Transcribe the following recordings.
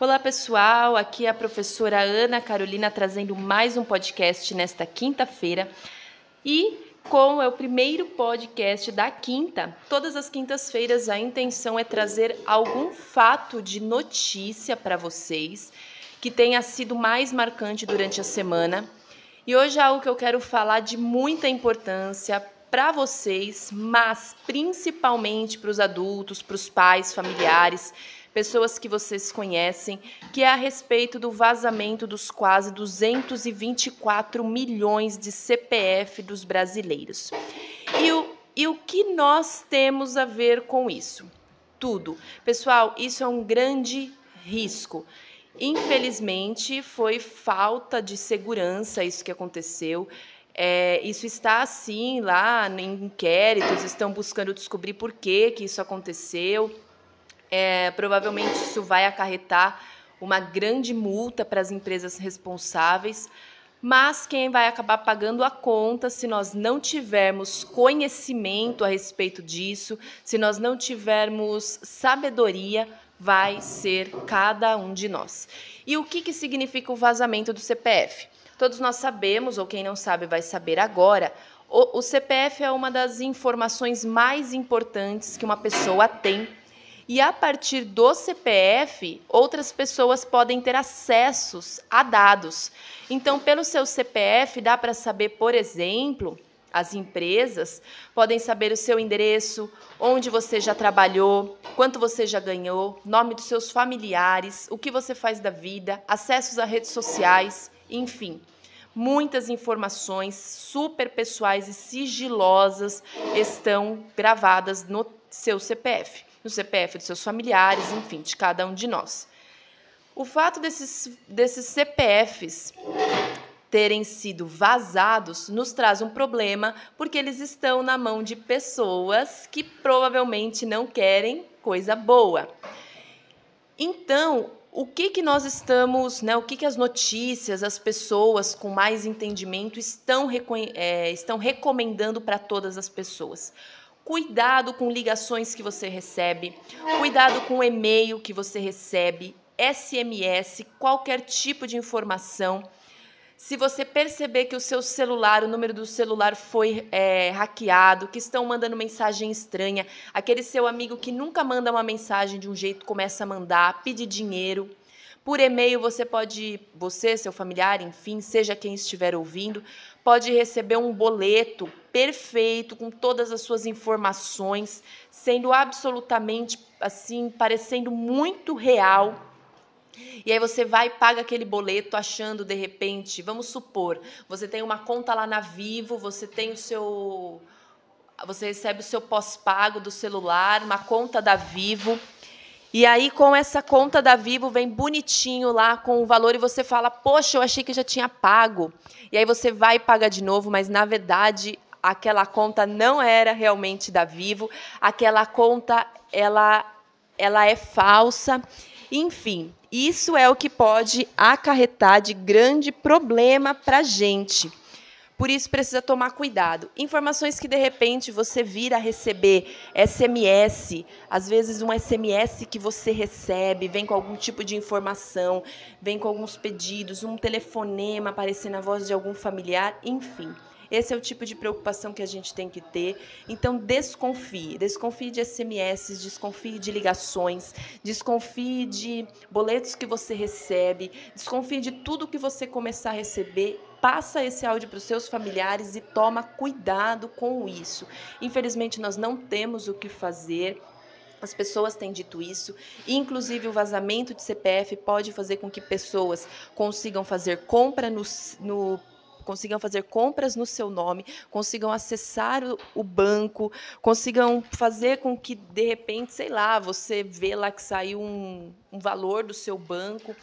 Olá, pessoal. Aqui é a professora Ana Carolina trazendo mais um podcast nesta quinta-feira. E como é o primeiro podcast da quinta, todas as quintas-feiras a intenção é trazer algum fato de notícia para vocês que tenha sido mais marcante durante a semana. E hoje é algo que eu quero falar de muita importância para vocês, mas principalmente para os adultos, para os pais, familiares pessoas que vocês conhecem, que é a respeito do vazamento dos quase 224 milhões de CPF dos brasileiros. E o, e o que nós temos a ver com isso? Tudo. Pessoal, isso é um grande risco. Infelizmente, foi falta de segurança isso que aconteceu. É, isso está assim lá em inquéritos, estão buscando descobrir por que, que isso aconteceu. É, provavelmente isso vai acarretar uma grande multa para as empresas responsáveis, mas quem vai acabar pagando a conta se nós não tivermos conhecimento a respeito disso, se nós não tivermos sabedoria, vai ser cada um de nós. E o que, que significa o vazamento do CPF? Todos nós sabemos, ou quem não sabe vai saber agora, o, o CPF é uma das informações mais importantes que uma pessoa tem e a partir do CPF, outras pessoas podem ter acessos a dados. Então, pelo seu CPF, dá para saber, por exemplo, as empresas podem saber o seu endereço, onde você já trabalhou, quanto você já ganhou, nome dos seus familiares, o que você faz da vida, acessos a redes sociais, enfim. Muitas informações super pessoais e sigilosas estão gravadas no seu CPF no CPF dos seus familiares, enfim, de cada um de nós. O fato desses, desses CPFs terem sido vazados nos traz um problema, porque eles estão na mão de pessoas que provavelmente não querem coisa boa. Então, o que, que nós estamos, né, o que, que as notícias, as pessoas com mais entendimento estão, é, estão recomendando para todas as pessoas? Cuidado com ligações que você recebe, cuidado com o e-mail que você recebe, SMS, qualquer tipo de informação. Se você perceber que o seu celular, o número do celular foi é, hackeado, que estão mandando mensagem estranha, aquele seu amigo que nunca manda uma mensagem de um jeito começa a mandar, pedir dinheiro. Por e-mail você pode, você, seu familiar, enfim, seja quem estiver ouvindo, pode receber um boleto perfeito com todas as suas informações, sendo absolutamente assim, parecendo muito real. E aí você vai e paga aquele boleto achando de repente, vamos supor, você tem uma conta lá na Vivo, você tem o seu você recebe o seu pós-pago do celular, uma conta da Vivo, e aí, com essa conta da Vivo, vem bonitinho lá com o valor e você fala: Poxa, eu achei que já tinha pago. E aí você vai e paga de novo, mas na verdade aquela conta não era realmente da Vivo, aquela conta ela, ela é falsa. Enfim, isso é o que pode acarretar de grande problema para a gente. Por isso precisa tomar cuidado. Informações que de repente você vira a receber SMS, às vezes um SMS que você recebe vem com algum tipo de informação, vem com alguns pedidos, um telefonema aparecendo na voz de algum familiar, enfim. Esse é o tipo de preocupação que a gente tem que ter. Então, desconfie. Desconfie de SMS, desconfie de ligações, desconfie de boletos que você recebe, desconfie de tudo que você começar a receber. Passa esse áudio para os seus familiares e toma cuidado com isso. Infelizmente, nós não temos o que fazer. As pessoas têm dito isso, inclusive o vazamento de CPF pode fazer com que pessoas consigam fazer compra no, no consigam fazer compras no seu nome, consigam acessar o, o banco, consigam fazer com que, de repente, sei lá, você vê lá que saiu um, um valor do seu banco,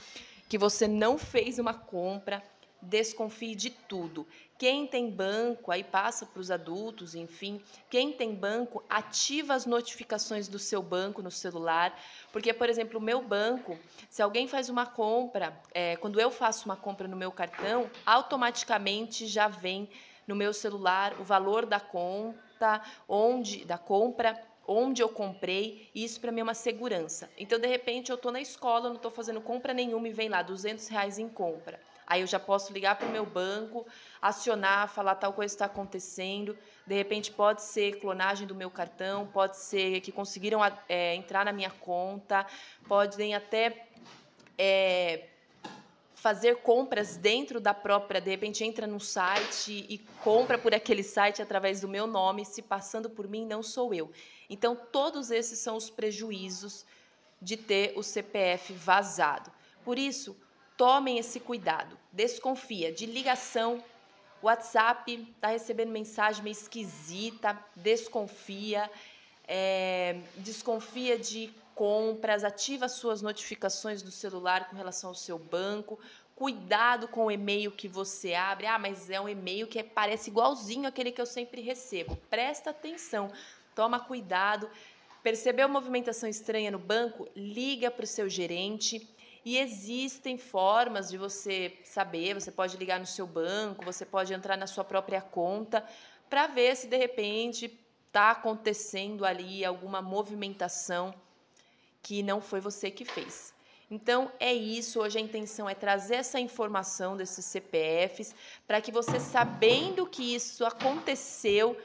que você não fez uma compra, desconfie de tudo. Quem tem banco, aí passa para os adultos, enfim. Quem tem banco, ativa as notificações do seu banco no celular. Porque, por exemplo, o meu banco, se alguém faz uma compra, é, quando eu faço uma compra no meu cartão, automaticamente já vem no meu celular o valor da conta, onde da compra, onde eu comprei, isso para mim é uma segurança. Então, de repente, eu estou na escola, não estou fazendo compra nenhuma e vem lá 200 reais em compra. Aí eu já posso ligar para o meu banco, acionar, falar tal coisa está acontecendo. De repente pode ser clonagem do meu cartão, pode ser que conseguiram é, entrar na minha conta, podem até é, fazer compras dentro da própria, de repente entra no site e compra por aquele site através do meu nome, se passando por mim não sou eu. Então todos esses são os prejuízos de ter o CPF vazado. Por isso, tomem esse cuidado. Desconfia de ligação, WhatsApp, tá recebendo mensagem meio esquisita, desconfia, é, desconfia de compras, ativa suas notificações do celular com relação ao seu banco. Cuidado com o e-mail que você abre. Ah, mas é um e-mail que parece igualzinho aquele que eu sempre recebo. Presta atenção, toma cuidado. Percebeu movimentação estranha no banco? Liga para o seu gerente. E existem formas de você saber. Você pode ligar no seu banco, você pode entrar na sua própria conta para ver se de repente está acontecendo ali alguma movimentação que não foi você que fez. Então é isso, hoje a intenção é trazer essa informação desses CPFs para que você sabendo que isso aconteceu,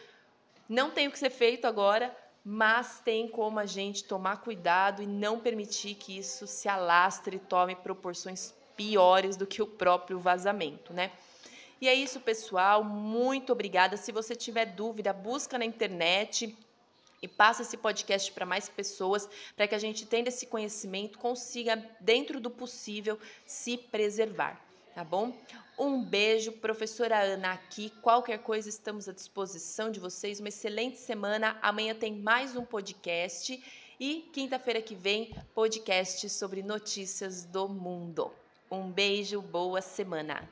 não tem o que ser feito agora, mas tem como a gente tomar cuidado e não permitir que isso se alastre e tome proporções piores do que o próprio vazamento, né? E é isso, pessoal. Muito obrigada. Se você tiver dúvida, busca na internet e passa esse podcast para mais pessoas, para que a gente tendo esse conhecimento, consiga, dentro do possível, se preservar, tá bom? Um beijo, professora Ana aqui. Qualquer coisa, estamos à disposição de vocês. Uma excelente semana. Amanhã tem mais um podcast e quinta-feira que vem, podcast sobre notícias do mundo. Um beijo, boa semana.